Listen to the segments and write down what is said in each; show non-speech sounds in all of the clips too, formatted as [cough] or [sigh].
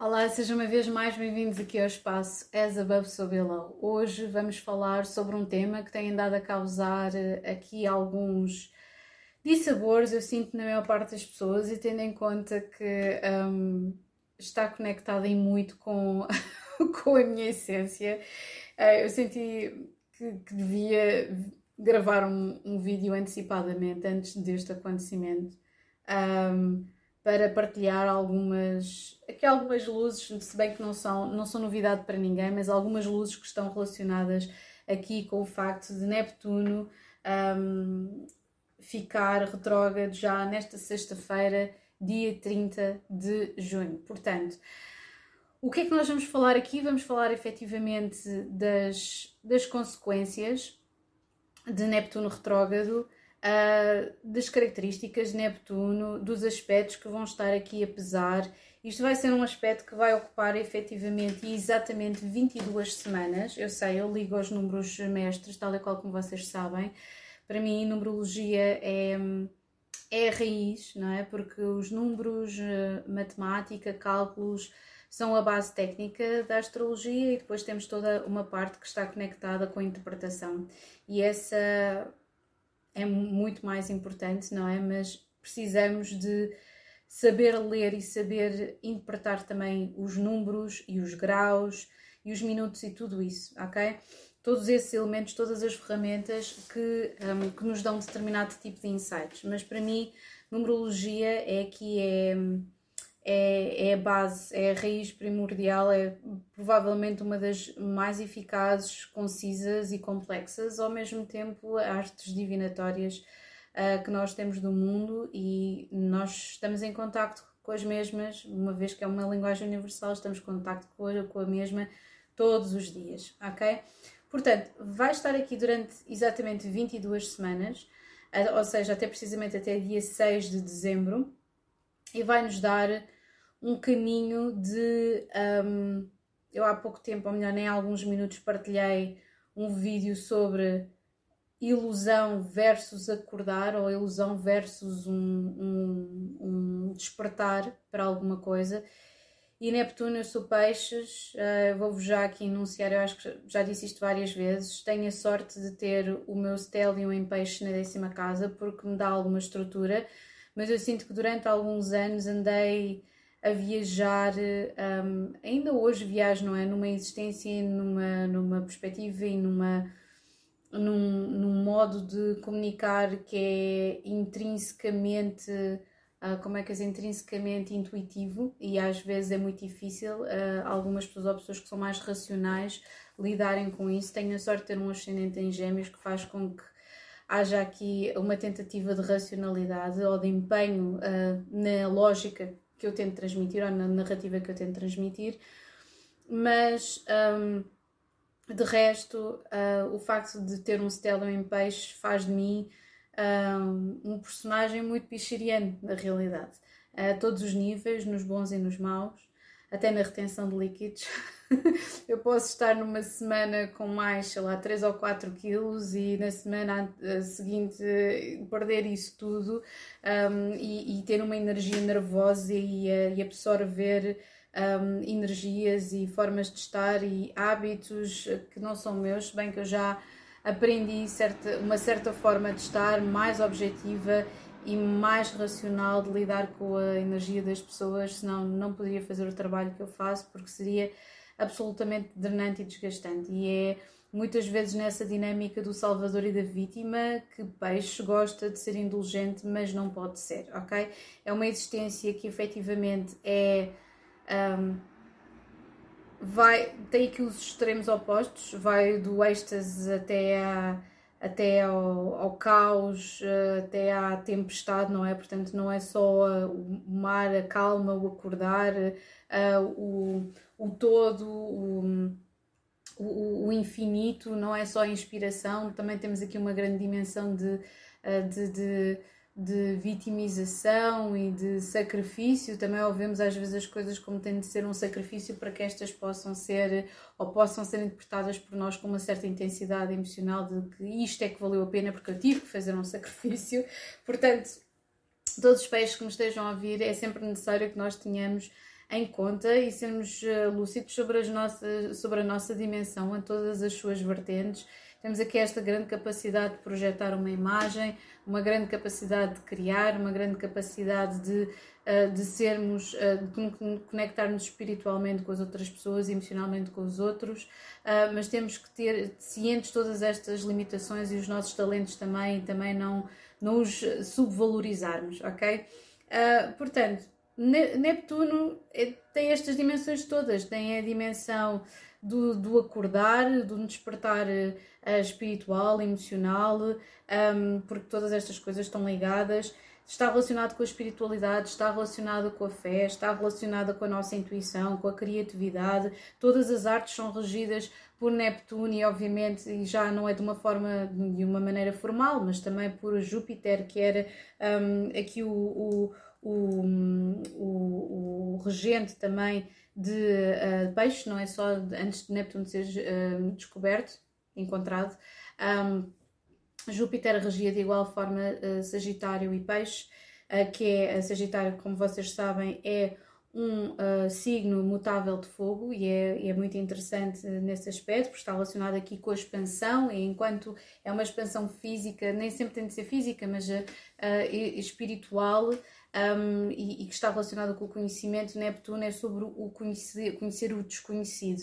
Olá, sejam uma vez mais bem-vindos aqui ao espaço As Above So Below. Hoje vamos falar sobre um tema que tem andado a causar eh, aqui alguns dissabores, eu sinto na maior parte das pessoas, e tendo em conta que um, está conectado em muito com, [laughs] com a minha essência, uh, eu senti que, que devia gravar um, um, vídeo antecipadamente antes deste acontecimento. Um, para partilhar algumas, aqui algumas luzes, se bem que não são, não são novidade para ninguém, mas algumas luzes que estão relacionadas aqui com o facto de Neptuno um, ficar retrógrado já nesta sexta-feira, dia 30 de junho. Portanto, o que é que nós vamos falar aqui? Vamos falar efetivamente das, das consequências de Neptuno retrógrado uh, das características de Neptuno, dos aspectos que vão estar aqui a pesar. Isto vai ser um aspecto que vai ocupar efetivamente exatamente 22 semanas. Eu sei, eu ligo aos números mestres, tal e qual como vocês sabem. Para mim, numerologia é, é a raiz, não é? Porque os números, matemática, cálculos, são a base técnica da astrologia e depois temos toda uma parte que está conectada com a interpretação. E essa é muito mais importante, não é? Mas precisamos de saber ler e saber interpretar também os números e os graus e os minutos e tudo isso, ok? Todos esses elementos, todas as ferramentas que, um, que nos dão determinado tipo de insights. Mas para mim, numerologia é que é é, é, a base, é a raiz primordial, é provavelmente uma das mais eficazes, concisas e complexas, ao mesmo tempo artes divinatórias uh, que nós temos do mundo e nós estamos em contacto com as mesmas, uma vez que é uma linguagem universal, estamos em contacto com a, com a mesma todos os dias, ok? Portanto, vai estar aqui durante exatamente 22 semanas, uh, ou seja, até precisamente até dia 6 de dezembro, e vai nos dar um caminho de. Um, eu há pouco tempo, ou melhor, nem há alguns minutos, partilhei um vídeo sobre ilusão versus acordar ou ilusão versus um, um, um despertar para alguma coisa. E Neptuno, eu sou peixes, uh, vou-vos já aqui enunciar, eu acho que já disse isto várias vezes. Tenho a sorte de ter o meu stellium em peixe na décima casa porque me dá alguma estrutura, mas eu sinto que durante alguns anos andei a viajar, um, ainda hoje viajo, não é? Numa existência, numa, numa perspectiva e numa, num, num modo de comunicar que é intrinsecamente, uh, como é que é, intrinsecamente intuitivo e às vezes é muito difícil. Uh, algumas pessoas ou pessoas que são mais racionais lidarem com isso. Tenho a sorte de ter um ascendente em gêmeos que faz com que haja aqui uma tentativa de racionalidade ou de empenho uh, na lógica que eu tento transmitir ou na narrativa que eu tento transmitir, mas um, de resto, uh, o facto de ter um Stellium em peixe faz de mim um, um personagem muito pichiriano, na realidade, a todos os níveis, nos bons e nos maus até na retenção de líquidos. [laughs] eu posso estar numa semana com mais, sei lá, 3 ou 4 quilos e na semana seguinte perder isso tudo um, e, e, ter uma energia nervosa e, e absorver um, energias e formas de estar e hábitos que não são meus, bem que eu já aprendi certa, uma certa forma de estar mais objetiva e mais racional de lidar com a energia das pessoas, senão não poderia fazer o trabalho que eu faço, porque seria absolutamente drenante e desgastante. E é muitas vezes nessa dinâmica do salvador e da vítima que peixe gosta de ser indulgente, mas não pode ser, ok? É uma existência que efetivamente é. Um, vai, tem aqui os extremos opostos, vai do êxtase até a até ao, ao, caos, eh, até à tempestade, não é? Portanto, não é só eh, o mar, a calma, o acordar, uh, o, o todo, o, o, o, infinito, não é só a inspiração, também temos aqui uma grande dimensão de, de, de de vitimização e de sacrifício, também ouvemos às vezes as coisas como têm de ser um sacrifício para que estas possam ser ou possam ser interpretadas por nós com uma certa intensidade emocional de que isto é que valeu a pena porque eu tive que fazer um sacrifício. Portanto, todos os peixes que nos estejam a ouvir, é sempre necessário que nós tenhamos em conta e sermos uh, lúcidos sobre, as nossas, sobre a nossa dimensão em todas as suas vertentes. Temos aqui esta grande capacidade de projetar uma imagem, uma grande capacidade de criar, uma grande capacidade de, uh, de sermos, uh, de conectarmos espiritualmente com as outras pessoas, emocionalmente com os outros, uh, mas temos que ter cientes todas estas limitações e os nossos talentos também, e também não, não os subvalorizarmos, ok? portanto, Neptuno tem estas dimensões todas, tem a dimensão do, do acordar, do despertar uh, espiritual, emocional, um, porque todas estas coisas estão ligadas. Está relacionado com a espiritualidade, está relacionado com a fé, está relacionada com a nossa intuição, com a criatividade. Todas as artes são regidas por Neptuno e, obviamente, e já não é de uma forma, de uma maneira formal, mas também por Júpiter, que era um, aqui o, o o, o, o regente também de uh, peixe, não é só antes de Neptuno ser uh, descoberto, encontrado. Um, Júpiter regia de igual forma uh, Sagitário e Peixe, que é Sagitário, como vocês sabem, é um uh, signo mutável de fogo e é, é, muito interessante nesse aspecto, porque está relacionado aqui com a expansão, e enquanto é uma expansão física, nem sempre tem de ser física, mas uh, espiritual, um, e, e, que está relacionado com o conhecimento, Neptuno é sobre o conhecer, conhecer o desconhecido.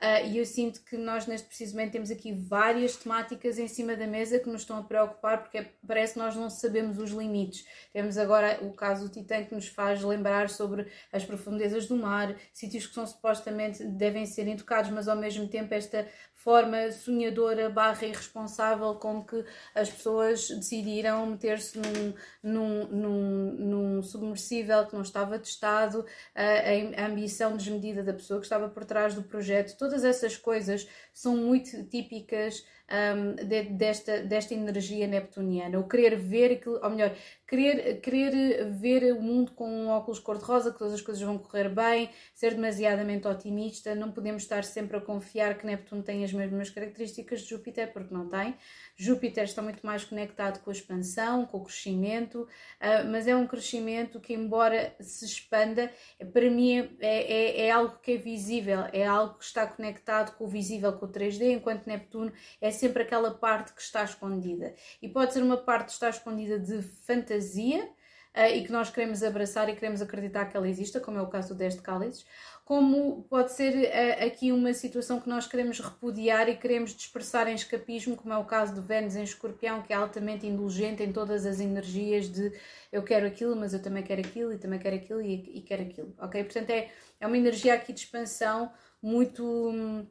Uh, e eu sinto que nós, neste precisamente, temos aqui várias temáticas em cima da mesa que nos estão a preocupar, porque parece que nós não sabemos os limites. Temos agora o caso do Titã que nos faz lembrar sobre as profundezas do mar, sítios que são supostamente devem ser intocados, mas ao mesmo tempo esta forma sonhadora barra irresponsável com que as pessoas decidiram meter-se num, num, num, num, submersível que não estava testado, a, a, ambição desmedida da pessoa que estava por trás do projeto, todas essas coisas são muito típicas um, de, desta, desta energia neptuniana, o querer ver aquilo, ou melhor, querer, querer ver o mundo com um óculos cor-de-rosa, que todas as coisas vão correr bem, ser demasiadamente otimista, não podemos estar sempre a confiar que Neptuno tem as mesmas características de Júpiter, porque não tem. Júpiter está muito mais conectado com a expansão, com o crescimento, uh, mas é um crescimento que, embora se expanda, para mim é, é, é, algo que é visível, é algo que está conectado com o visível, com o 3D, enquanto Neptuno é sempre aquela parte que está escondida. E pode ser uma parte que está escondida de fantasia, Uh, e que nós queremos abraçar e queremos acreditar que ela exista, como é o caso do 10 de cálices, como pode ser uh, aqui uma situação que nós queremos repudiar e queremos dispersar em escapismo, como é o caso do Vênus em Escorpião, que é altamente indulgente em todas as energias de eu quero aquilo, mas eu também quero aquilo, e também quero aquilo, e, e quero aquilo, ok? Portanto, é, é uma energia aqui de expansão muito,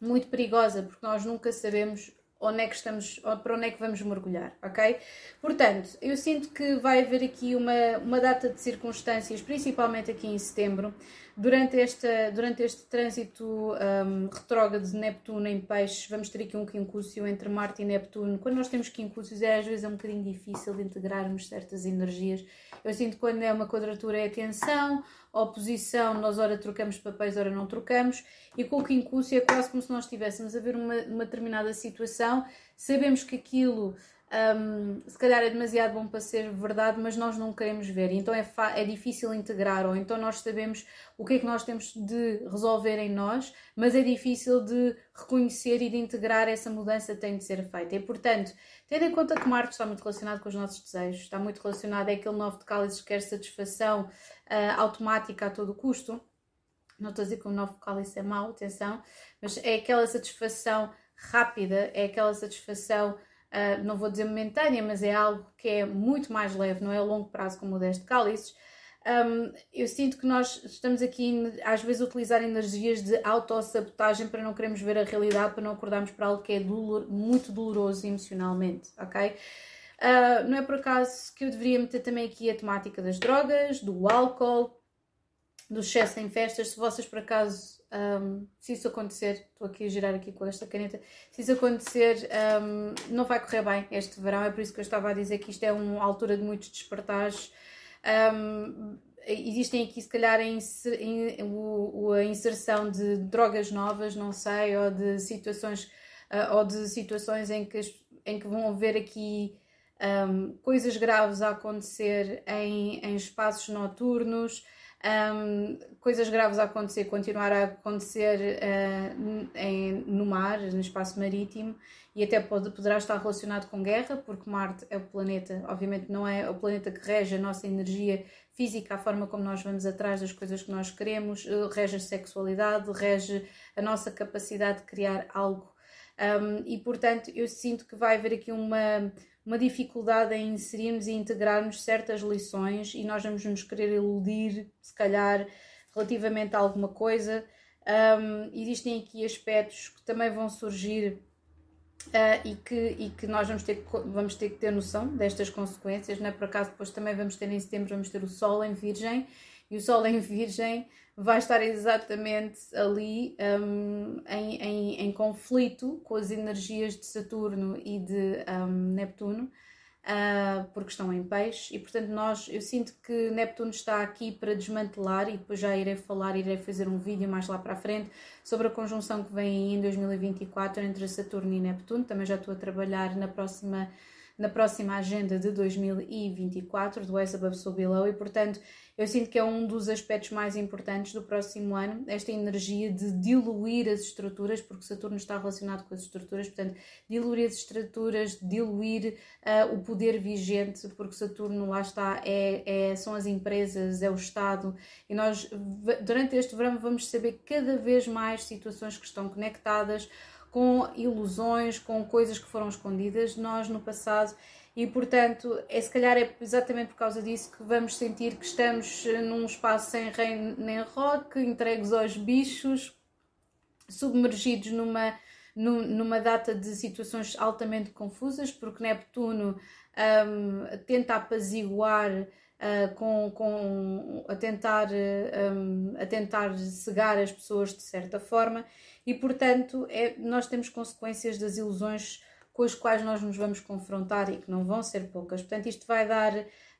muito perigosa, porque nós nunca sabemos onde é que estamos, para onde é que vamos mergulhar, ok? Portanto, eu sinto que vai haver aqui uma, uma data de circunstâncias, principalmente aqui em setembro, Durante, esta, durante este trânsito um, retrógrado de Neptuno em peixes, vamos ter aqui um quincúcio entre Marte e Neptuno. Quando nós temos quincúcios, é, às vezes é um bocadinho difícil de integrarmos certas energias. Eu sinto que quando é uma quadratura é tensão, oposição, nós ora trocamos papéis, ora não trocamos, e com o quincúcio é quase como se nós estivéssemos a ver uma, uma determinada situação, sabemos que aquilo um, se calhar é demasiado bom para ser verdade, mas nós não queremos ver, então é, é difícil integrar, ou então nós sabemos o que é que nós temos de resolver em nós, mas é difícil de reconhecer e de integrar essa mudança que tem de ser feita. E portanto, tendo em conta que Marte está muito relacionado com os nossos desejos, está muito relacionado, é aquele novo de cálices que quer satisfação uh, automática a todo custo. Não estou a dizer que o novo cálice é mau, atenção, mas é aquela satisfação rápida, é aquela satisfação uh, não vou dizer momentânea, mas é algo que é muito mais leve, não é a longo prazo como o deste cálices. Um, eu sinto que nós estamos aqui, às vezes, a utilizar energias de autossabotagem para não queremos ver a realidade, para não acordarmos para algo que é dolor, muito doloroso emocionalmente, ok? Uh, não é por acaso que eu deveria meter também aqui a temática das drogas, do álcool, do excesso em festas. Se vocês por acaso um, se isso acontecer, estou aqui a girar aqui com esta caneta, se isso acontecer, um, não vai correr bem este verão, é por isso que eu estava a dizer que isto é uma altura de muitos despertares. Um, existem aqui, se calhar, a, inser, a inserção de drogas novas, não sei, ou de situações, uh, ou de situações em que, em que vão haver aqui coisas graves a acontecer em, em espaços noturnos, um, coisas graves a acontecer, continuar a acontecer uh, em, no mar, no espaço marítimo, e até pode, poderá estar relacionado com guerra, porque Marte é o planeta, obviamente não é o planeta que rege a nossa energia física, a forma como nós vamos atrás das coisas que nós queremos, uh, rege a sexualidade, rege a nossa capacidade de criar algo. Um, e portanto, eu sinto que vai haver aqui uma uma dificuldade em inserirmos e integrarmos certas lições e nós vamos nos querer iludir, se calhar, relativamente a alguma coisa. Um, existem aqui aspectos que também vão surgir uh, e, que, e que nós vamos ter, vamos ter que ter noção destas consequências, não é? Por acaso, depois também vamos ter em setembro, vamos ter o Sol em Virgem e o Sol em Virgem vai estar exatamente ali um, em, em, em, conflito com as energias de Saturno e de um, Neptuno, uh, porque estão em peixe, e portanto nós, eu sinto que Neptuno está aqui para desmantelar, e depois já irei falar, irei fazer um vídeo mais lá para a frente sobre a conjunção que vem aí em 2024 entre Saturno e Neptuno, também já estou a trabalhar na próxima na próxima agenda de 2024 do As Above So Below e portanto eu sinto que é um dos aspectos mais importantes do próximo ano, esta energia de diluir as estruturas, porque Saturno está relacionado com as estruturas, portanto, diluir as estruturas, diluir uh, o poder vigente, porque Saturno lá está, é, é, são as empresas, é o Estado, e nós durante este verão vamos saber cada vez mais situações que estão conectadas com ilusões, com coisas que foram escondidas. Nós no passado e portanto é se calhar é exatamente por causa disso que vamos sentir que estamos num espaço sem reino nem rock, entregues aos bichos, submergidos numa, numa data de situações altamente confusas, porque Neptuno um, tenta apaziguar Uh, com, com, a, tentar, um, a tentar cegar as pessoas de certa forma, e portanto é, nós temos consequências das ilusões com as quais nós nos vamos confrontar e que não vão ser poucas. Portanto, isto vai dar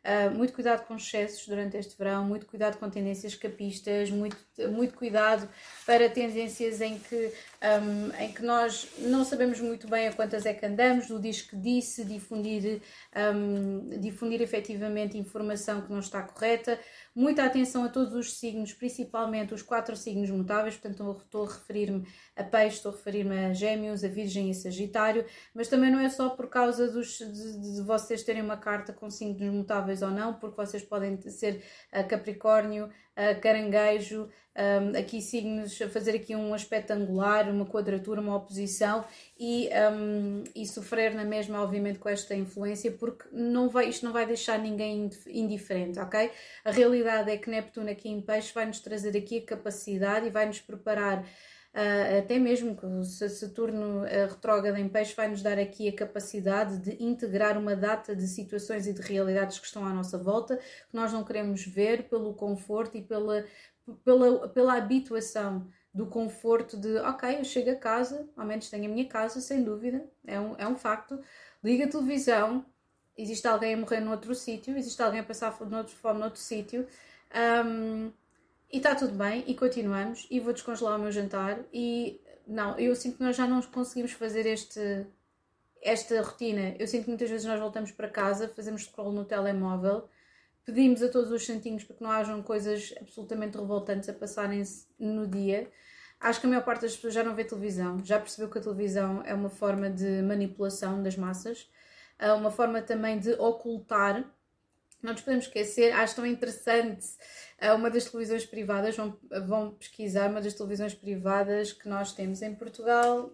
uh, muito cuidado com excessos durante este verão, muito cuidado com tendências capistas, muito, muito cuidado para tendências em que, um, em que nós não sabemos muito bem a quantas é que andamos, no diz que disse, difundir, um, difundir efetivamente informação que não está correta. Muita atenção a todos os signos, principalmente os quatro signos mutáveis, portanto estou a referir-me a peixe, estou a referir-me a gêmeos, a virgem e sagitário, mas também não é só por causa dos, de, de vocês terem uma carta com signos mutáveis ou não, porque vocês podem ser a capricórnio, a caranguejo, um, aqui signos, fazer aqui um aspecto angular, uma quadratura, uma oposição e, um, e sofrer na mesma, obviamente, com esta influência, porque não vai, isto não vai deixar ninguém indiferente, ok? A realidade é que Neptuno aqui em peixe vai nos trazer aqui a capacidade e vai nos preparar até mesmo que o Saturno uh, retrógrado em peixe vai nos dar aqui a capacidade de integrar uma data de situações e de realidades que estão à nossa volta, que nós não queremos ver pelo conforto e pela, pela, pela habituação do conforto de, ok, eu chego a casa, ao menos tenho a minha casa, sem dúvida, é um, é um facto. Liga a televisão, existe alguém a morrer noutro sítio, existe alguém a passar fome noutro sítio, um, e está tudo bem, e continuamos, e vou descongelar o meu jantar, e não, eu sinto que nós já não conseguimos fazer este, esta rotina. Eu sinto que muitas vezes nós voltamos para casa, fazemos scroll no telemóvel, Pedimos a todos os santinhos para que não hajam coisas absolutamente revoltantes a passarem-se no dia. Acho que a maior parte das pessoas já não vê televisão, já percebeu que a televisão é uma forma de manipulação das massas, é uma forma também de ocultar. Não nos podemos esquecer, acho tão interessante é uma das televisões privadas, vão, vão pesquisar uma das televisões privadas que nós temos em Portugal,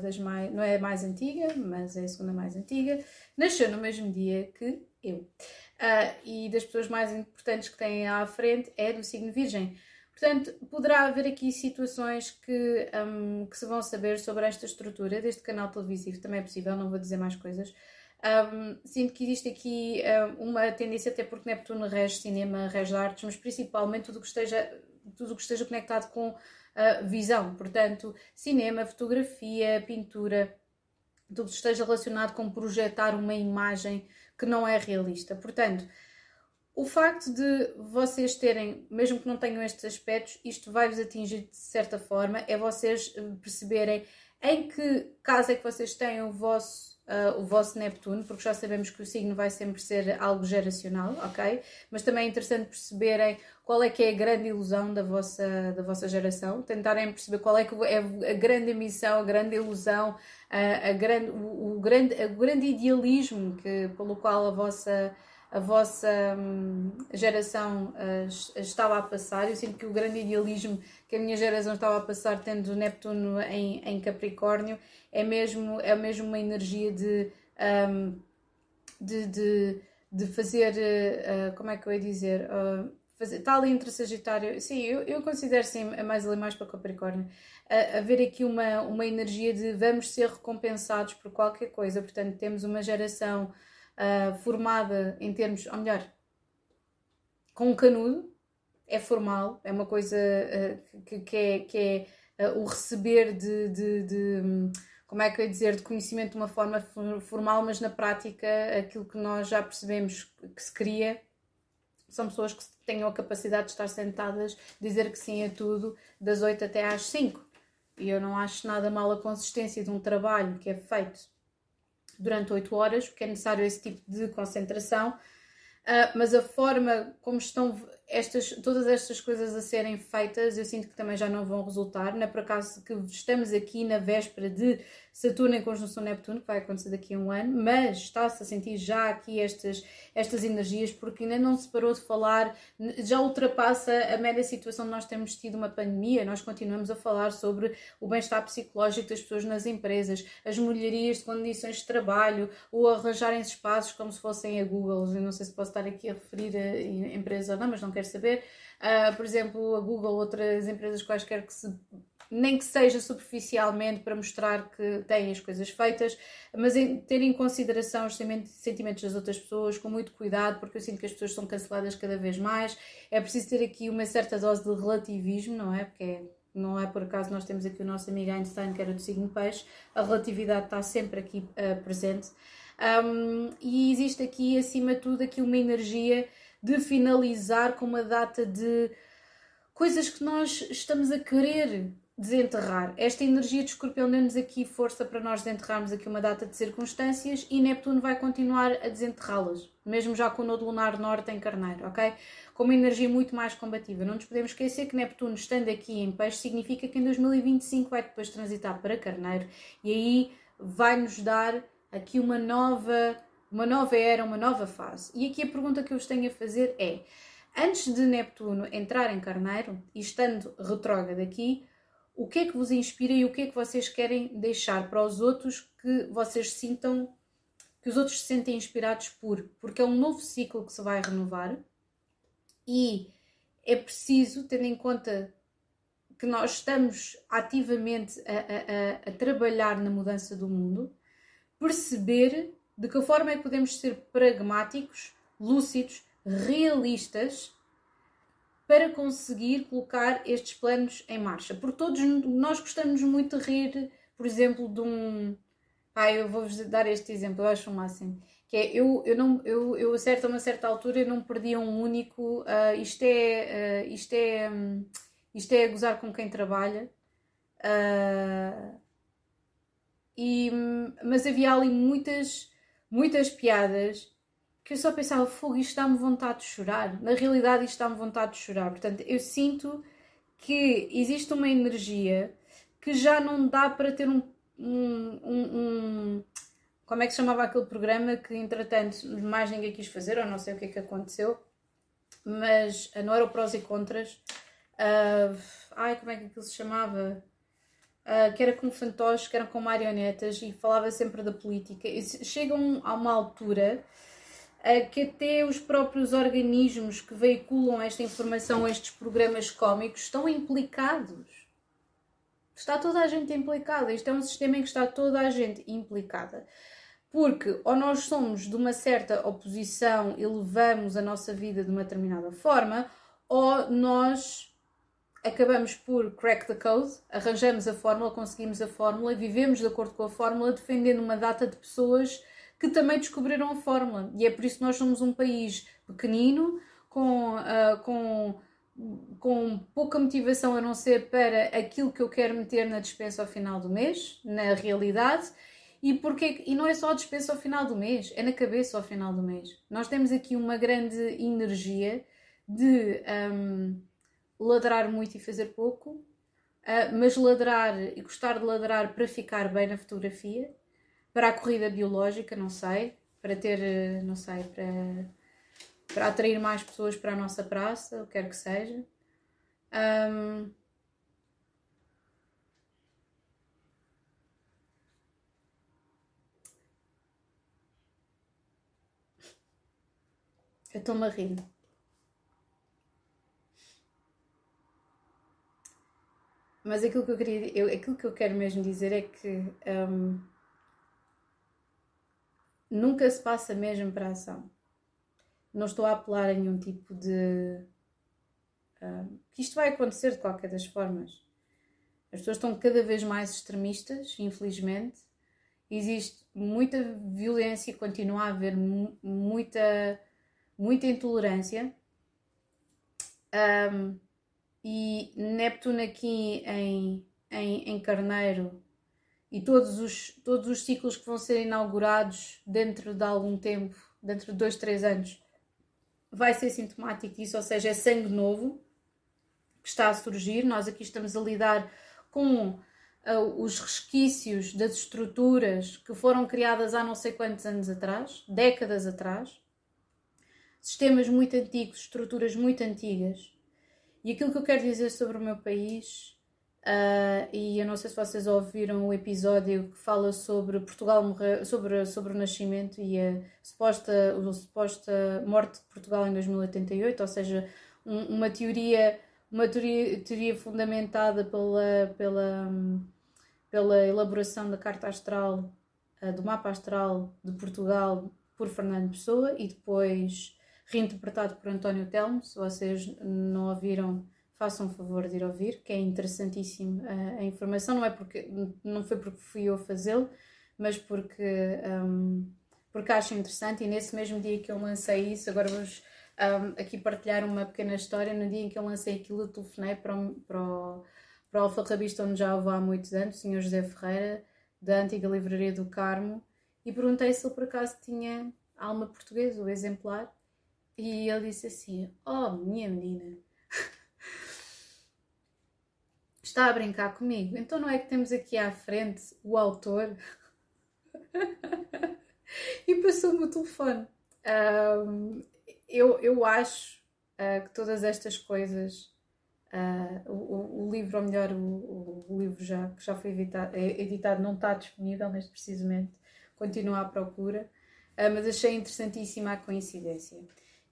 das mais, não é a mais antiga, mas é a segunda mais antiga, nasceu no mesmo dia que eu uh, e das pessoas mais importantes que têm à frente é do signo Virgem. Portanto, poderá haver aqui situações que, um, que se vão saber sobre esta estrutura deste canal televisivo, também é possível, não vou dizer mais coisas. Um, sinto que existe aqui um, uma tendência, até porque Neptuno rege cinema, rege artes, mas principalmente tudo que esteja, tudo que esteja conectado com a visão, portanto, cinema, fotografia, pintura, tudo que esteja relacionado com projetar uma imagem que não é realista. Portanto, o facto de vocês terem, mesmo que não tenham estes aspectos, isto vai-vos atingir de certa forma, é vocês eh, perceberem em que caso é que vocês têm o vosso uh, o vosso Neptuno, porque já sabemos que o signo vai sempre ser algo geracional, ok? Mas também é interessante perceberem qual é que é a grande ilusão da vossa, da vossa geração, tentarem perceber qual é que é a grande missão, a grande ilusão, a, a grande, o, o, grande, o grande idealismo que, pelo qual a vossa a vossa hum, geração uh, estava a passar. Eu sinto que o grande idealismo que a minha geração estava a passar, tendo Neptuno em, em Capricórnio, é mesmo, é mesmo uma energia de, um, de, de, de, fazer. Uh, como é que eu ia dizer? Fazer, está ali entre Sagitário. Sim, eu, eu considero sim mais ali mais para Capricórnio. Uh, haver aqui uma, uma energia de vamos ser recompensados por qualquer coisa. Portanto, temos uma geração uh, formada em termos, ou melhor, com um canudo, é formal, é uma coisa uh, que, que, é, que é uh, o receber de, de, de, como é que eu ia dizer, de conhecimento de uma forma formal, mas na prática aquilo que nós já percebemos que se cria são pessoas que tenham a capacidade de estar sentadas, dizer que sim a tudo, das 8 até às 5. E eu não acho nada mal a consistência de um trabalho que é feito durante 8 horas, porque é necessário esse tipo de concentração, uh, mas a forma como estão estas, todas estas coisas a serem feitas, eu sinto que também já não vão resultar. Não é por acaso que estamos aqui na véspera de Saturno em conjunção Neptuno, que vai acontecer daqui a um ano, mas está-se a sentir já aqui estas, estas energias, porque ainda não se parou de falar, já ultrapassa a média situação de nós termos tido uma pandemia, nós continuamos a falar sobre o bem-estar psicológico das pessoas nas empresas, as melhorias de condições de trabalho, ou arranjarem espaços como se fossem a Google. Eu não sei se posso estar aqui a referir a empresa ou não, mas não quero saber. Uh, por exemplo, a Google, outras empresas quaisquer que se nem que seja superficialmente para mostrar que têm as coisas feitas, mas ter em consideração os sentimentos das outras pessoas com muito cuidado, porque eu sinto que as pessoas são canceladas cada vez mais. É preciso ter aqui uma certa dose de relativismo, não é? Porque é, não é por acaso nós temos aqui o nosso amigo Einstein, que era do signo peixe, a relatividade está sempre aqui uh, presente. Um, e existe aqui, acima de tudo, aqui uma energia de finalizar com uma data de coisas que nós estamos a querer desenterrar. Esta energia de escorpião deu-nos aqui força para nós desenterrarmos aqui uma data de circunstâncias e Neptuno vai continuar a desenterrá-las, mesmo já com o nodo lunar norte em carneiro, ok? Com uma energia muito mais combativa. Não nos podemos esquecer que Neptuno, estando aqui em peixe, significa que em 2025 vai depois transitar para carneiro e aí vai-nos dar aqui uma nova, uma nova era, uma nova fase. E aqui a pergunta que eu vos tenho a fazer é, antes de Neptuno entrar em carneiro e estando retrógrado aqui, o que é que vos inspira e o que é que vocês querem deixar para os outros que vocês sintam, que os outros se sentem inspirados por, porque é um novo ciclo que se vai renovar e é preciso, tendo em conta que nós estamos ativamente a, a, a, trabalhar na mudança do mundo, perceber de que forma é que podemos ser pragmáticos, lúcidos, realistas para conseguir colocar estes planos em marcha. Porque todos nós gostamos muito de rir, por exemplo, de um. Ah, eu vou-vos dar este exemplo, eu acho o máximo. Que é, eu, eu, não, eu, eu a, uma certa altura eu não perdia um único. Uh, isto é. Uh, isto é. Um, isto é gozar com quem trabalha. Uh, e, mas havia ali muitas, muitas piadas que eu só pensava, fogo, isto dá-me vontade de chorar. Na realidade, isto dá-me vontade de chorar. Portanto, eu sinto que existe uma energia que já não dá para ter um. um, um, um como é que se chamava aquele programa que, entretanto, mais ninguém quis fazer, ou não sei o que é que aconteceu, mas não era o prós e contras. Uh, ai, como é que aquilo se chamava? Uh, que era com fantoches, que eram com marionetas e falava sempre da política. Chegam a uma altura que até os próprios organismos que veiculam esta informação, estes programas cómicos, estão implicados. Está toda a gente implicada. Isto é um sistema em que está toda a gente implicada. Porque ou nós somos de uma certa oposição e levamos a nossa vida de uma determinada forma, ou nós acabamos por crack the code, arranjamos a fórmula, conseguimos a fórmula, vivemos de acordo com a fórmula, defendendo uma data de pessoas que também descobriram a fórmula. E é por isso que nós somos um país pequenino, com, uh, com, com pouca motivação a não ser para aquilo que eu quero meter na dispensa ao final do mês, na realidade, E, porque, e não é só a despesa ao final do mês, é na cabeça ao final do mês. Nós temos aqui uma grande energia de um, ladrar muito e fazer pouco, uh, mas ladrar e gostar de ladrar para ficar bem na fotografia, para a corrida biológica, não sei, para ter, não sei, para, para atrair mais pessoas para a nossa praça, o que quer que seja. Um, eu estou-me a rir. Mas aquilo que eu queria, eu, aquilo que eu quero mesmo dizer é que um, nunca se passa mesmo para a ação. Não estou a apelar a nenhum tipo de. Um, que isto vai acontecer de qualquer das formas. As pessoas estão cada vez mais extremistas, infelizmente. Existe muita violência, continua a haver muita, muita intolerância. Um, e Neptuno aqui em, em, em Carneiro e todos os, todos os ciclos que vão ser inaugurados dentro de algum tempo, dentro de dois, três anos, vai ser sintomático disso, ou seja, é sangue novo que está a surgir. Nós aqui estamos a lidar com uh, os resquícios das estruturas que foram criadas há não sei quantos anos atrás, décadas atrás, sistemas muito antigos, estruturas muito antigas. E aquilo que eu quero dizer sobre o meu país Uh, e eu não sei se vocês ouviram o episódio que fala sobre Portugal sobre, sobre o nascimento e a suposta, a suposta morte de Portugal em 2088, ou seja, um, uma teoria uma teoria, teoria fundamentada pela, pela, pela elaboração da carta astral, uh, do mapa astral de Portugal por Fernando Pessoa e depois reinterpretado por António Telmo. Se vocês não ouviram, façam o favor de ir ouvir, que é interessantíssimo a, a informação. Não é porque não foi porque fui eu fazê-lo, mas porque, um, porque acho interessante. E nesse mesmo dia que eu lancei isso, agora vos um, aqui partilhar uma pequena história. No dia em que eu lancei aquilo, eu telefonei para o, para o, para o Alfa Rabista, onde já vou há muitos anos, o Sr. José Ferreira, da antiga Livraria do Carmo, e perguntei se ele por acaso tinha alma portuguesa, o exemplar. E ele disse assim: Oh, minha menina Está a brincar comigo? Então não é que temos aqui à frente o autor? [laughs] e passou-me o telefone. Um, eu, eu acho uh, que todas estas coisas, uh, o, o, livro, ou melhor, o, o, livro já, que já foi editado, é, editado não está disponível neste precisamente, continua à procura, uh, mas achei interessantíssima a coincidência.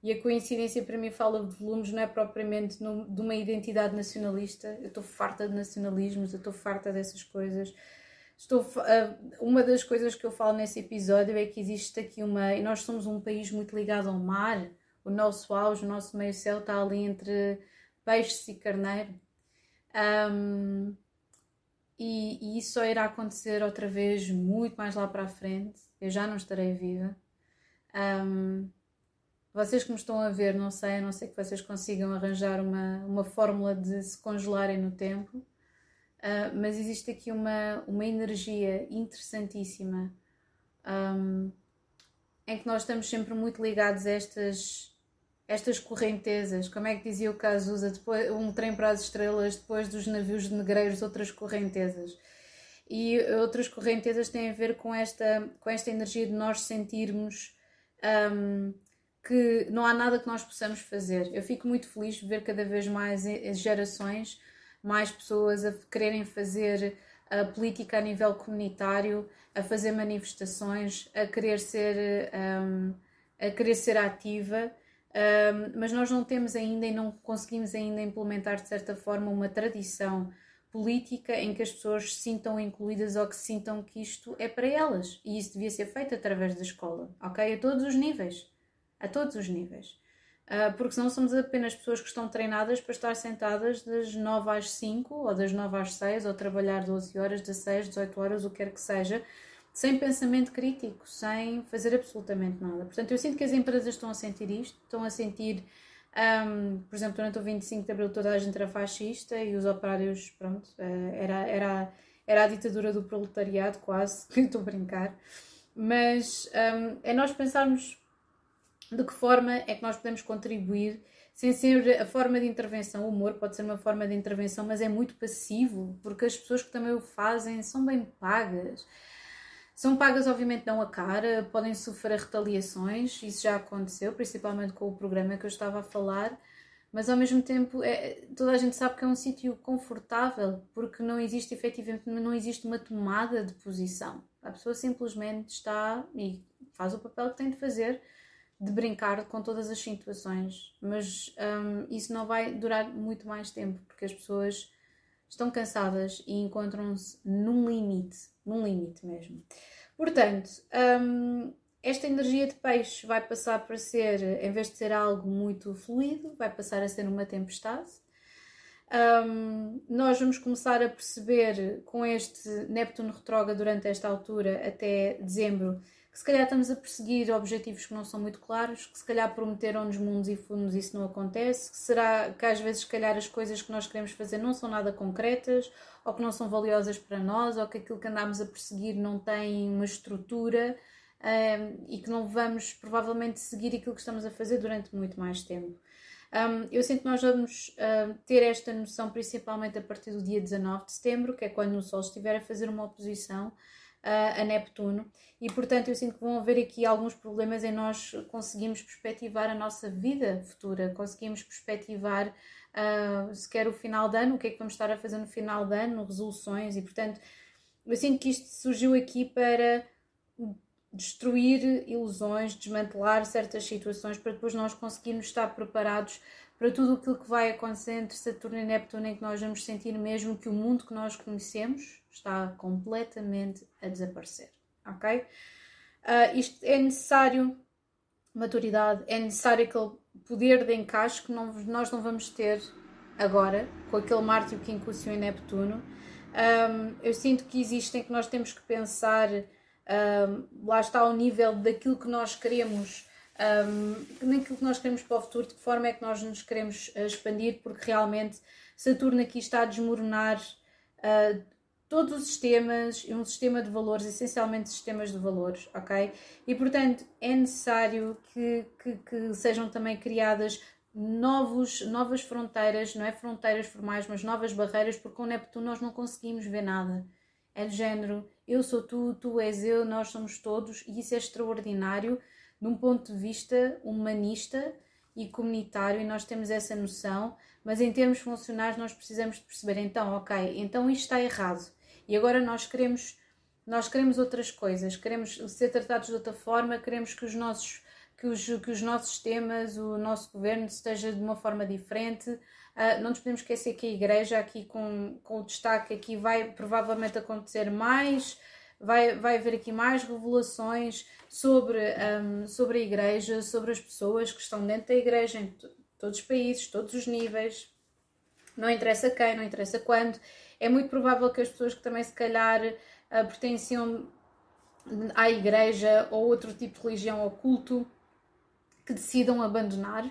E a coincidência para mim fala de volumes, não é propriamente no, de uma identidade nacionalista. Eu estou farta de nacionalismos, eu estou farta dessas coisas. Estou, uma das coisas que eu falo nesse episódio é que existe aqui uma. E nós somos um país muito ligado ao mar. O nosso auge, o nosso meio-céu está ali entre peixes e carneiro. Um, e, e, isso só irá acontecer outra vez muito mais lá para a frente. Eu já não estarei viva. Um, vocês que me estão a ver, não sei, a não ser que vocês consigam arranjar uma, uma fórmula de se congelarem no tempo, uh, mas existe aqui uma, uma energia interessantíssima um, em que nós estamos sempre muito ligados a estas, estas correntezas. Como é que dizia o Cazuza? Depois, um trem para as estrelas, depois dos navios de negreiros, outras correntezas. E outras correntezas têm a ver com esta, com esta energia de nós sentirmos. Um, que não há nada que nós possamos fazer. Eu fico muito feliz de ver cada vez mais gerações, mais pessoas a quererem fazer a política a nível comunitário, a fazer manifestações, a querer ser, um, a querer ser ativa, um, mas nós não temos ainda e não conseguimos ainda implementar de certa forma uma tradição política em que as pessoas se sintam incluídas ou que sintam que isto é para elas. E isso devia ser feito através da escola, ok? A todos os níveis a todos os níveis. Uh, porque senão somos apenas pessoas que estão treinadas para estar sentadas das 9 às 5 ou das 9 às 6 ou trabalhar 12 horas, 16, 18 horas, o que quer que seja, sem pensamento crítico, sem fazer absolutamente nada. Portanto, eu sinto que as empresas estão a sentir isto, estão a sentir, um, por exemplo, durante o 25 de Abril toda a gente era fascista e os operários, pronto, uh, era, era, era a ditadura do proletariado, quase, [laughs] estou a brincar. Mas um, é nós pensarmos de que forma é que nós podemos contribuir sem ser a forma de intervenção. O humor pode ser uma forma de intervenção, mas é muito passivo, porque as pessoas que também o fazem são bem pagas. São pagas, obviamente, não a cara, podem sofrer retaliações, isso já aconteceu, principalmente com o programa que eu estava a falar, mas ao mesmo tempo é, toda a gente sabe que é um sítio confortável, porque não existe efetivamente, não existe uma tomada de posição. A pessoa simplesmente está e faz o papel que tem de fazer, de brincar com todas as situações, mas um, isso não vai durar muito mais tempo, porque as pessoas estão cansadas e encontram-se num limite, num limite mesmo. Portanto, um, esta energia de peixe vai passar para ser, em vez de ser algo muito fluido, vai passar a ser uma tempestade. Um, nós vamos começar a perceber com este Neptuno retrógrado durante esta altura, até dezembro, que se calhar estamos a perseguir objetivos que não são muito claros, que se calhar prometeram-nos mundos e fundos e isso não acontece, que será que às vezes se calhar as coisas que nós queremos fazer não são nada concretas, ou que não são valiosas para nós, ou que aquilo que andamos a perseguir não tem uma estrutura um, e que não vamos provavelmente seguir aquilo que estamos a fazer durante muito mais tempo. Um, eu sinto que nós vamos uh, ter esta noção principalmente a partir do dia 19 de setembro, que é quando o Sol estiver a fazer uma oposição a Neptuno. E portanto eu sinto que vão haver aqui alguns problemas em nós conseguimos perspectivar a nossa vida futura, conseguimos perspectivar uh, sequer o final de ano, o que é que vamos estar a fazer no final de ano, resoluções e portanto eu sinto que isto surgiu aqui para destruir ilusões, desmantelar certas situações para depois nós conseguirmos estar preparados para tudo aquilo que vai acontecer entre Saturno e Neptuno, em que nós vamos sentir mesmo que o mundo que nós conhecemos está completamente a desaparecer, ok? Uh, isto é necessário maturidade, é necessário aquele poder de encaixe que não, nós não vamos ter agora, com aquele Marte, o Quincúcio e Neptuno. Um, eu sinto que existem, que nós temos que pensar, um, lá está o nível daquilo que nós queremos um, naquilo que nós queremos para o futuro, de que forma é que nós nos queremos uh, expandir, porque realmente Saturno aqui está a desmoronar uh, todos os sistemas e um sistema de valores, essencialmente sistemas de valores, ok? E portanto é necessário que, que, que sejam também criadas novos, novas fronteiras, não é fronteiras formais, mas novas barreiras, porque com Neptuno nós não conseguimos ver nada. É de género, eu sou tu, tu és eu, nós somos todos, e isso é extraordinário num ponto de vista humanista e comunitário, e nós temos essa noção, mas em termos funcionais nós precisamos de perceber, então, ok, então isto está errado, e agora nós queremos, nós queremos outras coisas, queremos ser tratados de outra forma, queremos que os nossos que os, que os nossos sistemas, o nosso governo esteja de uma forma diferente. Uh, não nos podemos esquecer que a Igreja, aqui com, com o destaque, aqui vai provavelmente acontecer mais, vai, vai haver aqui mais revelações sobre, um, sobre a Igreja, sobre as pessoas que estão dentro da Igreja, em todos os países, todos os níveis. Não interessa quem, não interessa quando. É muito provável que as pessoas que também, se calhar, uh, pertenciam à Igreja ou outro tipo de religião ou culto que decidam abandonar,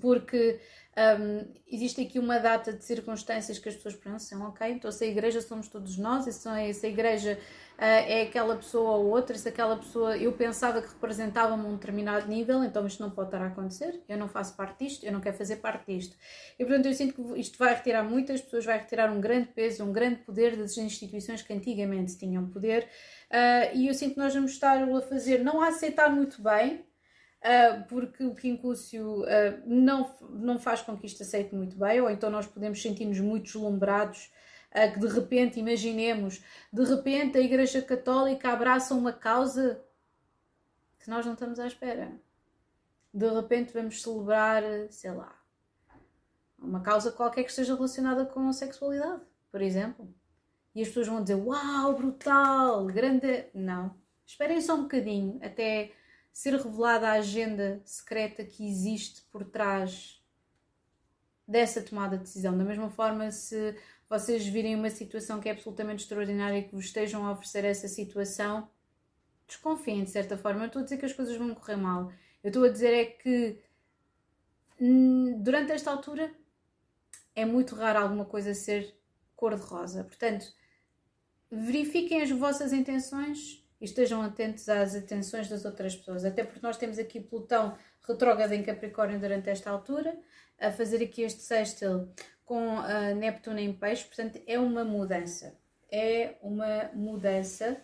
porque um, existe aqui uma data de circunstâncias que as pessoas pensam, ok, então se a igreja somos todos nós, e se a igreja uh, é aquela pessoa ou outra, se aquela pessoa eu pensava que representava-me um determinado nível, então isto não pode estar a acontecer, eu não faço parte disto, eu não quero fazer parte disto. E portanto eu sinto que isto vai retirar muitas pessoas, vai retirar um grande peso, um grande poder das instituições que antigamente tinham poder, uh, e eu sinto que nós vamos estar a fazer, não a aceitar muito bem, porque o quincúcio uh, não, não faz com que isto aceite muito bem, ou então nós podemos sentir-nos muito deslumbrados, uh, que de repente, imaginemos, de repente a Igreja Católica abraça uma causa que nós não estamos à espera. De repente vamos celebrar, sei lá, uma causa qualquer que esteja relacionada com a sexualidade, por exemplo. E as pessoas vão dizer, uau, brutal, grande... Não. Esperem só um bocadinho até ser revelada a agenda secreta que existe por trás dessa tomada de decisão. Da mesma forma, se vocês virem uma situação que é absolutamente extraordinária e que vos estejam a oferecer essa situação, desconfiem de certa forma. Eu estou a dizer que as coisas vão correr mal. Eu estou a dizer é que hum, durante esta altura é muito raro alguma coisa ser cor-de-rosa. Portanto, verifiquem as vossas intenções e estejam atentos às intenções das outras pessoas, até porque nós temos aqui Plutão retrógrado em Capricórnio durante esta altura, a fazer aqui este sextil com uh, Neptuno em peixe, portanto é uma mudança, é uma mudança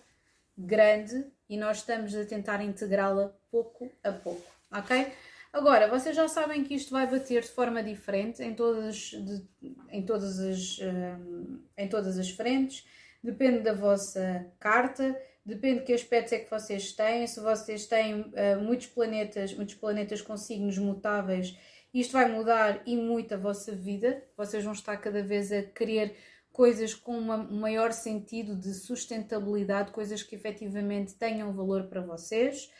grande e nós estamos a tentar integrá-la pouco a pouco, ok? Agora, vocês já sabem que isto vai bater de forma diferente em todas, de, em todas, as, um, em todas as frentes, depende da vossa carta, depende de que aspectos é que vocês têm, se vocês têm uh, muitos planetas, muitos planetas com signos mutáveis, isto vai mudar e muito a vossa vida, vocês vão estar cada vez a querer coisas com um maior sentido de sustentabilidade, coisas que efetivamente tenham valor para vocês.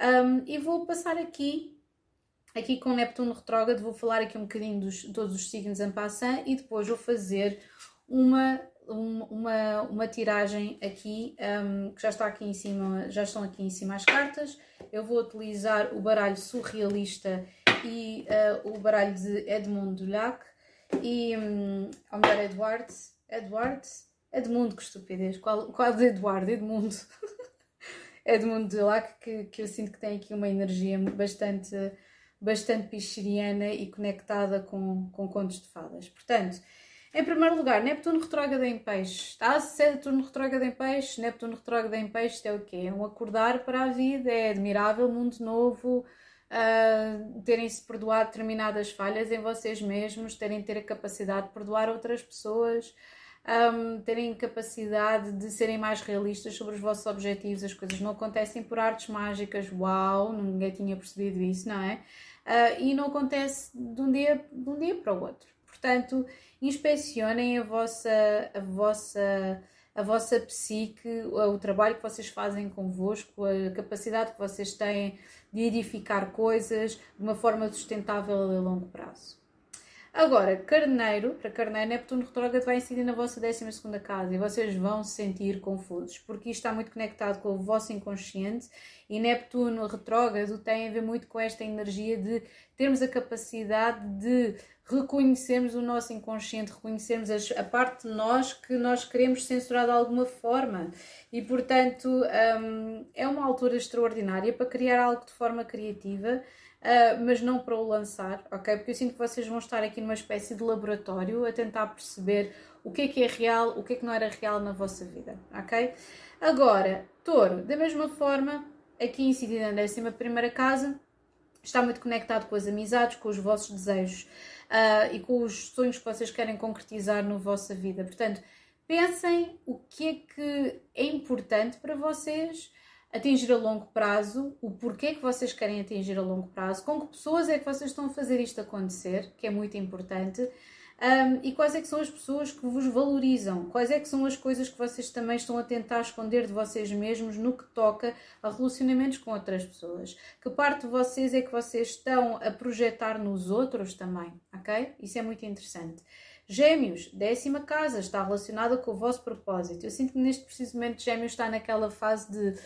Um, e vou passar aqui, aqui com Neptuno retrógrado, vou falar aqui um bocadinho dos todos os signos em passant e depois vou fazer uma, uma, uma tiragem aqui, um, que já está aqui em cima, já estão aqui em cima as cartas. Eu vou utilizar o baralho surrealista e uh, o baralho de Edmond Dulac e, um, ou melhor, Edward, Edward, Edmundo, que estupidez, qual, qual de Eduardo, Edmundo. [laughs] Edmundo Dulac, que, que eu sinto que tem aqui uma energia bastante, bastante pichiriana e conectada com, com contos de fadas. Portanto, em primeiro lugar, Neptuno retrógrado em peixe. Está Saturno retrógrado em peixe, Neptuno retrógrado em peixe é o quê? É um acordar para a vida, é admirável, mundo novo, uh, terem-se perdoado determinadas falhas em vocês mesmos, terem ter a capacidade de perdoar outras pessoas, um, terem capacidade de serem mais realistas sobre os vossos objetivos, as coisas não acontecem por artes mágicas, uau, ninguém tinha percebido isso, não é? Uh, e não acontece de um, dia, de um dia para o outro. Portanto, inspecionem a vossa, a vossa, a vossa psique, o trabalho que vocês fazem convosco, a capacidade que vocês têm de edificar coisas de uma forma sustentável a longo prazo. Agora, Carneiro, para Carneiro, Neptuno retrógrado vai incidir na vossa 12 casa e vocês vão se sentir confusos, porque isto está muito conectado com o vosso inconsciente e Neptuno retrógrado tem a ver muito com esta energia de termos a capacidade de reconhecermos o nosso inconsciente, reconhecermos a parte de nós que nós queremos censurar de alguma forma. E, portanto, um, é uma altura extraordinária para criar algo de forma criativa. Uh, mas não para o lançar, ok? Porque eu sinto que vocês vão estar aqui numa espécie de laboratório a tentar perceber o que é que é real, o que é que não era real na vossa vida, ok? Agora, touro, da mesma forma, aqui incidindo na 11 primeira casa, está muito conectado com as amizades, com os vossos desejos uh, e com os sonhos que vocês querem concretizar na vossa vida. Portanto, pensem o que é que é importante para vocês atingir a longo prazo, o porquê que vocês querem atingir a longo prazo, com que pessoas é que vocês estão a fazer isto acontecer, que é muito importante, um, e quais é que são as pessoas que vos valorizam, quais é que são as coisas que vocês também estão a tentar esconder de vocês mesmos no que toca a relacionamentos com outras pessoas. Que parte de vocês é que vocês estão a projetar nos outros também, ok? Isso é muito interessante. Gêmeos, décima casa, está relacionada com o vosso propósito. Eu sinto que neste preciso momento Gêmeos está naquela fase de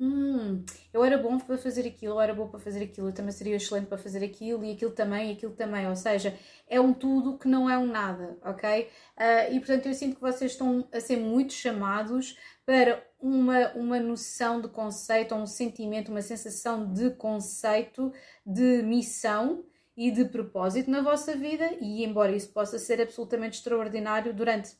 hum, eu era bom para fazer aquilo, eu era bom para fazer aquilo, eu também seria excelente para fazer aquilo e aquilo também, e aquilo também. Ou seja, é um tudo que não é um nada, ok? Uh, e portanto eu sinto que vocês estão a ser muito chamados para uma, uma noção de conceito, um sentimento, uma sensação de conceito, de missão e de propósito na vossa vida, e embora isso possa ser absolutamente extraordinário durante,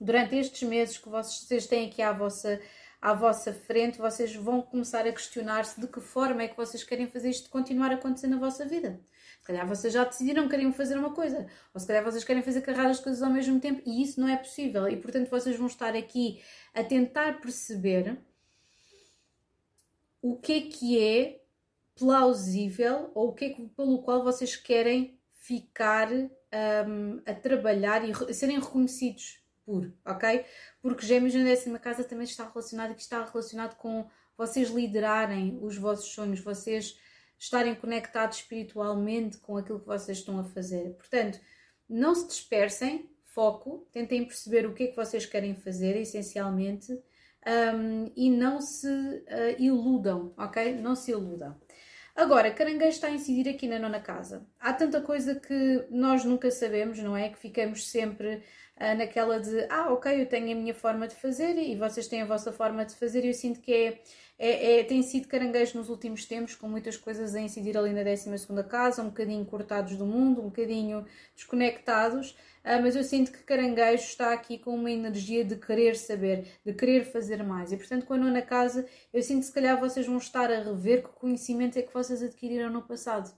durante estes meses que vocês têm aqui à vossa à vossa frente, vocês vão começar a questionar-se de que forma é que vocês querem fazer isto continuar a acontecer na vossa vida. Se calhar vocês já decidiram que queriam fazer uma coisa, ou se calhar vocês querem fazer carradas coisas ao mesmo tempo e isso não é possível. E portanto vocês vão estar aqui a tentar perceber o que é que é plausível ou o que é que, pelo qual vocês querem ficar um, a trabalhar e serem reconhecidos por, ok? Porque Gêmeos na décima casa também está relacionado, que está relacionado com vocês liderarem os vossos sonhos, vocês estarem conectados espiritualmente com aquilo que vocês estão a fazer. Portanto, não se dispersem, foco, tentem perceber o que é que vocês querem fazer, essencialmente, um, e não se uh, iludam, ok? Não se iludam. Agora, caranguejo está a incidir aqui na nona casa. Há tanta coisa que nós nunca sabemos, não é? Que ficamos sempre naquela de, ah, ok, eu tenho a minha forma de fazer e vocês têm a vossa forma de fazer, e eu sinto que é, é, é tem sido caranguejo nos últimos tempos, com muitas coisas a incidir ali na 12 casa, um bocadinho cortados do mundo, um bocadinho desconectados. Uh, mas eu sinto que caranguejo está aqui com uma energia de querer saber, de querer fazer mais. E portanto, com a nona casa, eu sinto que se calhar vocês vão estar a rever que conhecimento é que vocês adquiriram no passado.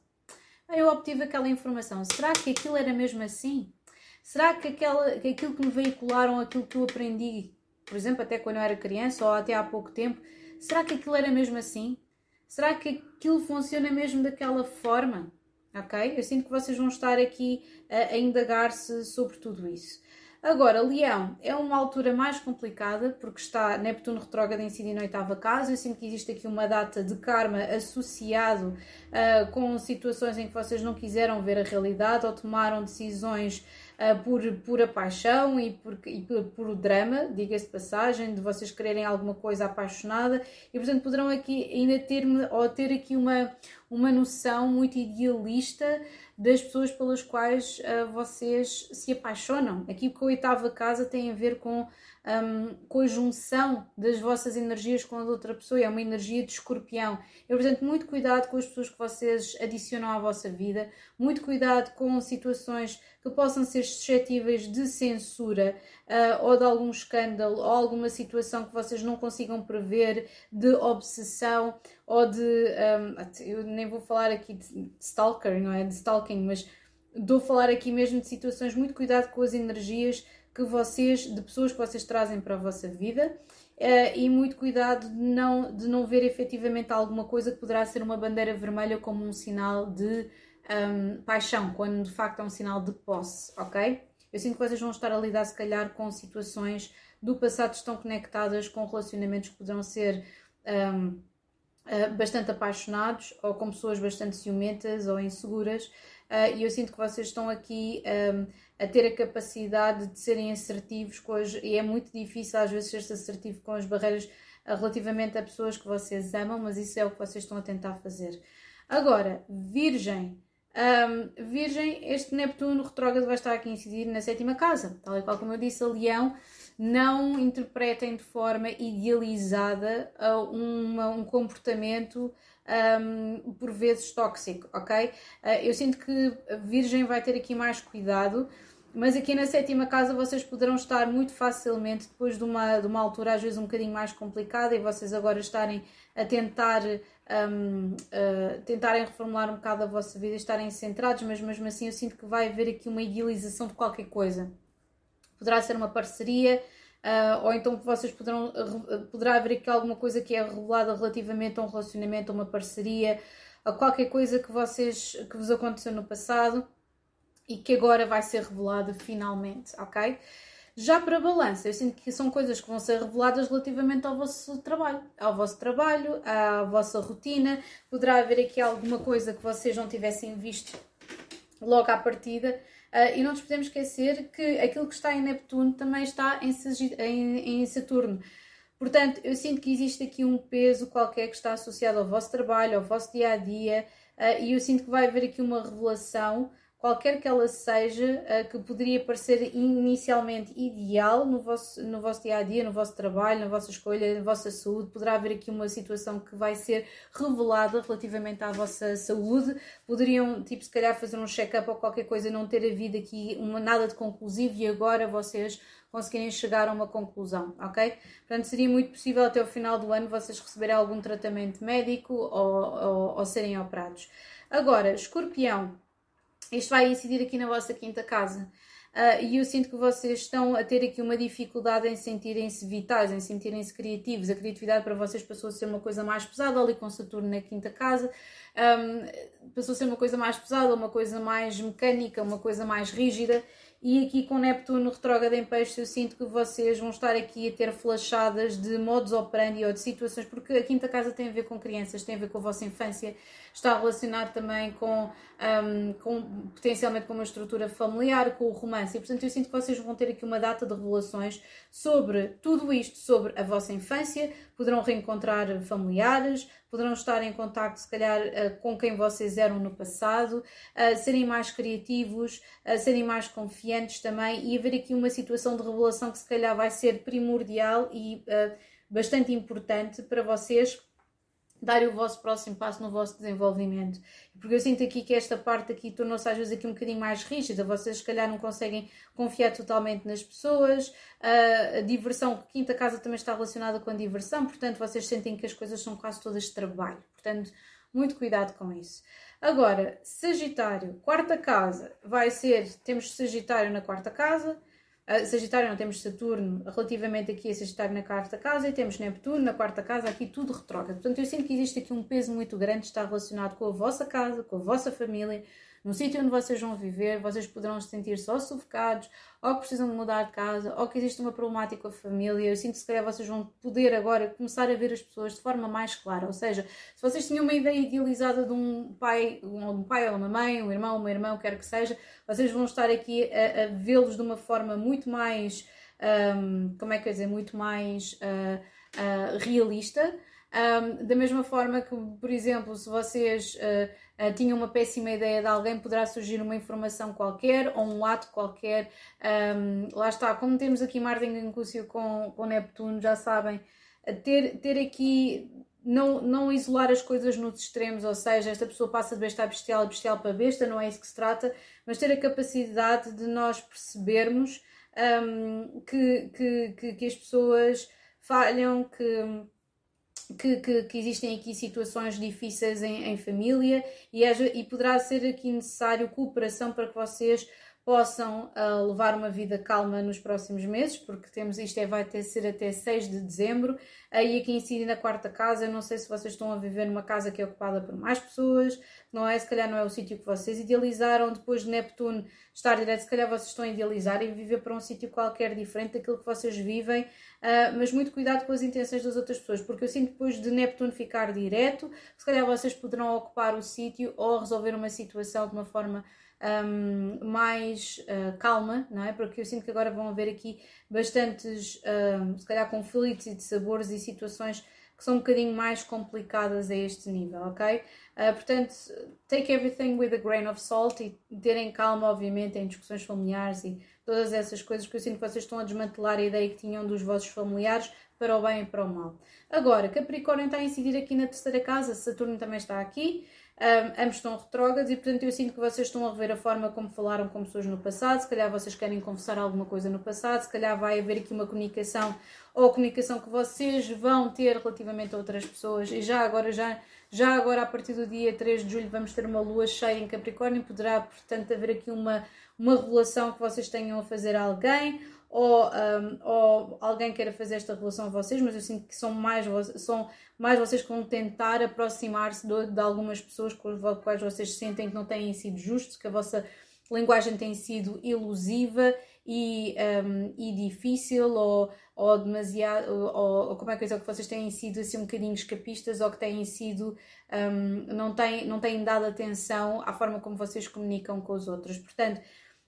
Eu obtive aquela informação. Será que aquilo era mesmo assim? Será que, aquela, que aquilo que me veicularam, aquilo que eu aprendi, por exemplo, até quando eu era criança ou até há pouco tempo, será que aquilo era mesmo assim? Será que aquilo funciona mesmo daquela forma? ok? Eu sinto que vocês vão estar aqui a, a indagar-se sobre tudo isso. Agora, Leão é uma altura mais complicada porque está Neptuno retrógrado si na oitava casa. Eu sinto que existe aqui uma data de karma associado uh, com situações em que vocês não quiseram ver a realidade ou tomaram decisões uh, por pura paixão e por, e por, por drama, diga-se passagem, de vocês quererem alguma coisa apaixonada e, portanto, poderão aqui ainda ter, ou ter aqui uma, uma noção muito idealista das pessoas pelas quais uh, vocês se apaixonam. Aqui com a oitava casa tem a ver com um, conjunção das vossas energias com a outra pessoa, é uma energia de escorpião. Eu, portanto, muito cuidado com as pessoas que vocês adicionam à vossa vida, muito cuidado com situações que possam ser suscetíveis de censura uh, ou de algum escândalo ou alguma situação que vocês não consigam prever, de obsessão ou de. Um, eu nem vou falar aqui de stalker, não é? De stalking, mas estou a falar aqui mesmo de situações, muito cuidado com as energias que vocês, de pessoas que vocês trazem para a vossa vida uh, e muito cuidado de não, de não ver efetivamente alguma coisa que poderá ser uma bandeira vermelha como um sinal de um, paixão, quando de facto é um sinal de posse, ok? Eu sinto que vocês vão estar a lidar, se calhar, com situações do passado que estão conectadas com relacionamentos que poderão ser um, uh, ah, bastante apaixonados ou com pessoas bastante ciumentas ou inseguras. Uh, e eu sinto que vocês estão aqui um, a ter a capacidade de serem assertivos com as, e é muito difícil às vezes ser-se assertivo com as barreiras uh, relativamente a pessoas que vocês amam, mas isso é o que vocês estão a tentar fazer. Agora, Virgem. Um, virgem, este Neptuno retrógrado vai estar aqui a incidir na sétima casa, tal e qual como eu disse, a Leão não interpretem de forma idealizada uh, uma, um comportamento um, por vezes tóxico, ok? Uh, eu sinto que a Virgem vai ter aqui mais cuidado, mas aqui na sétima casa vocês poderão estar muito facilmente, depois de uma, de uma altura às vezes um bocadinho mais complicada, e vocês agora estarem a tentar, um, uh, tentarem reformular um bocado a vossa vida, estarem centrados, mas mesmo assim eu sinto que vai haver aqui uma idealização de qualquer coisa. Poderá ser uma parceria, Uh, ou então vocês poderão, poderá haver aqui alguma coisa que é revelada relativamente a um relacionamento, a uma parceria, a qualquer coisa que vocês que vos aconteceu no passado e que agora vai ser revelada finalmente, ok? Já para balança, eu sinto que são coisas que vão ser reveladas relativamente ao vosso trabalho, ao vosso trabalho, à vossa rotina. Poderá haver aqui alguma coisa que vocês não tivessem visto logo à partida Uh, e não nos podemos esquecer que aquilo que está em Neptuno também está em, em, em Saturno. Portanto, eu sinto que existe aqui um peso qualquer que está associado ao vosso trabalho, ao vosso dia a dia, uh, e eu sinto que vai haver aqui uma revelação qualquer que ela seja, uh, que poderia parecer inicialmente ideal no vosso, no vosso dia a dia, no vosso trabalho, na vossa escolha, na vossa saúde, poderá haver aqui uma situação que vai ser revelada relativamente à vossa saúde. Poderiam, tipo, se calhar fazer um check-up ou qualquer coisa, não ter havido aqui uma, nada de conclusivo e agora vocês conseguirem chegar a uma conclusão, ok? Portanto, seria muito possível até o final do ano vocês receberem algum tratamento médico ou, ou, ou serem operados. Agora, escorpião isto vai incidir aqui na vossa quinta casa. Uh, e eu sinto que vocês estão a ter aqui uma dificuldade em sentirem-se vitais, em sentirem-se criativos. A criatividade para vocês passou a ser uma coisa mais pesada, ali com Saturno na quinta casa, um, passou a ser uma coisa mais pesada, uma coisa mais mecânica, uma coisa mais rígida. E aqui com Neptuno retrógrado em peixe, eu sinto que vocês vão estar aqui a ter flashadas de modos operandi ou de situações, porque a quinta casa tem a ver com crianças, tem a ver com a vossa infância, está relacionado também com, um, com potencialmente com uma estrutura familiar, com o romance. E portanto eu sinto que vocês vão ter aqui uma data de revelações sobre tudo isto, sobre a vossa infância, poderão reencontrar familiares, poderão estar em contato, se calhar, uh, com quem vocês eram no passado, uh, serem mais criativos, uh, serem mais confiantes também e haver aqui uma situação de revelação que, se calhar, vai ser primordial e bastante importante para vocês darem o vosso próximo passo no vosso desenvolvimento. Porque eu sinto aqui que esta parte aqui tornou-se às vezes aqui um bocadinho mais rígida, vocês se calhar não conseguem confiar totalmente nas pessoas, a diversão, quinta casa também está relacionada com a diversão, portanto vocês sentem que as coisas são quase todas de trabalho, portanto muito cuidado com isso. Agora, Sagitário, quarta casa, vai ser, temos Sagitário na quarta casa, Sagitário não temos Saturno relativamente aqui a Sagitário na quarta casa e temos Neptuno na quarta casa, aqui tudo retrógrado. Portanto, eu sinto que existe aqui um peso muito grande, está relacionado com a vossa casa, com a vossa família, no sítio onde vocês vão viver, vocês poderão se sentir só sufocados, ou que precisam de mudar de casa, ou que existe uma problemática com a família. Eu sinto que se calhar vocês vão poder agora começar a ver as pessoas de forma mais clara. Ou seja, se vocês tinham uma ideia idealizada de um pai, um pai ou uma mãe, um irmão, uma irmã, quer que seja, vocês vão estar aqui a, a vê-los de uma forma muito mais, um, como é que eu dizer, muito mais uh, uh, realista. Um, da mesma forma que, por exemplo, se vocês uh, uh, tinham uma péssima ideia de alguém, poderá surgir uma informação qualquer ou um ato qualquer. Um, lá está, como temos aqui Marte em Incúcio com, com Neptuno, já sabem, ter, ter aqui. Não, não isolar as coisas nos extremos, ou seja, esta pessoa passa de besta a bestial, bestial para besta, não é isso que se trata, mas ter a capacidade de nós percebermos um, que, que, que, que as pessoas falham, que que, que, que, existem aqui situações difíceis em, em família e, e, poderá ser aqui necessário cooperação para que vocês possam uh, levar uma vida calma nos próximos meses, porque temos isto é, vai ter ser até 6 de dezembro, aí aqui incide na quarta casa, eu não sei se vocês estão a viver numa casa que é ocupada por mais pessoas, não é, se calhar não é o sítio que vocês idealizaram, depois de Neptuno estar direto, se calhar vocês estão a idealizar e viver para um sítio qualquer diferente daquilo que vocês vivem, uh, mas muito cuidado com as intenções das outras pessoas, porque eu sinto depois de Neptuno ficar direto, se calhar vocês poderão ocupar o sítio ou resolver uma situação de uma forma um, mais uh, calma, não é? Porque eu sinto que agora vão haver aqui bastantes, um, se calhar, conflitos de sabores e situações que são um bocadinho mais complicadas a este nível, ok? Uh, portanto, take everything with a grain of salt e terem calma, obviamente, em discussões familiares e todas essas coisas, porque eu sinto que vocês estão a desmantelar a ideia que tinham dos vossos familiares para o bem e para o mal. Agora, Capricórnio está a incidir aqui na terceira casa, Saturno também está aqui, um, ambos estão retrógrados e, portanto, eu sinto que vocês estão a rever a forma como falaram com pessoas no passado. Se calhar vocês querem confessar alguma coisa no passado, se calhar vai haver aqui uma comunicação ou comunicação que vocês vão ter relativamente a outras pessoas. E já agora, já, já agora, a partir do dia 3 de julho, vamos ter uma lua cheia em Capricórnio. Poderá, portanto, haver aqui uma, uma revelação que vocês tenham a fazer a alguém ou, um, ou alguém queira fazer esta relação a vocês, mas eu sinto que são mais, são mais vocês que vão tentar aproximar-se de, de, algumas pessoas com as quais vocês sentem que não têm sido justos, que a vossa linguagem tem sido ilusiva e, um, e difícil ou, ou demasiado, ou, ou, como é que é que vocês têm sido assim um bocadinho escapistas ou que têm sido, um, não, têm, não têm dado atenção à forma como vocês comunicam com os outros. Portanto,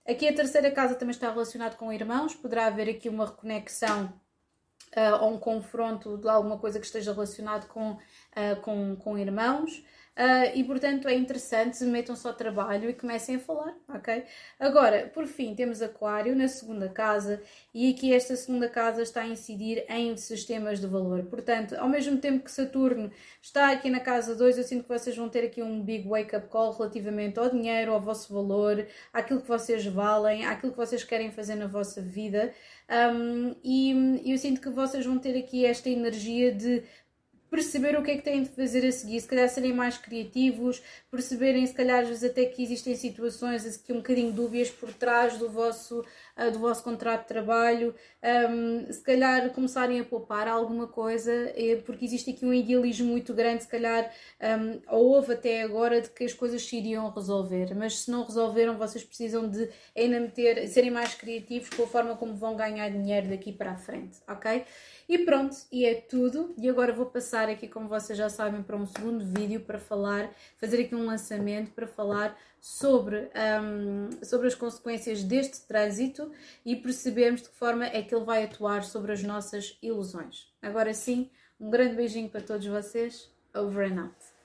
Aqui a terceira casa também está relacionado com irmãos, poderá haver aqui uma reconexão uh, ou um confronto de alguma coisa que esteja relacionado com, uh, com, com irmãos. Uh, e portanto é interessante, metam-se ao trabalho e comecem a falar, ok? Agora, por fim, temos Aquário na segunda casa e aqui esta segunda casa está a incidir em sistemas de valor. Portanto, ao mesmo tempo que Saturno está aqui na casa 2, eu sinto que vocês vão ter aqui um big wake-up call relativamente ao dinheiro, ao vosso valor, àquilo que vocês valem, àquilo que vocês querem fazer na vossa vida. Um, e eu sinto que vocês vão ter aqui esta energia de perceber o que é que têm de fazer a seguir, se calhar serem mais criativos, perceberem se calhar às vezes até que existem situações aqui um bocadinho dúbias por trás do vosso, uh, do vosso contrato de trabalho, um, se calhar começarem a poupar alguma coisa, eh, porque existe aqui um idealismo muito grande, se calhar, um, ou houve até agora, de que as coisas se iriam resolver, mas se não resolveram, vocês precisam de ainda meter, serem mais criativos com a forma como vão ganhar dinheiro daqui para a frente, ok? E pronto, e é tudo. E agora vou passar aqui, como vocês já sabem, para um segundo vídeo para falar, fazer aqui um lançamento para falar sobre, um, sobre as consequências deste trânsito e percebermos de que forma é que ele vai atuar sobre as nossas ilusões. Agora sim, um grande beijinho para todos vocês. over and out.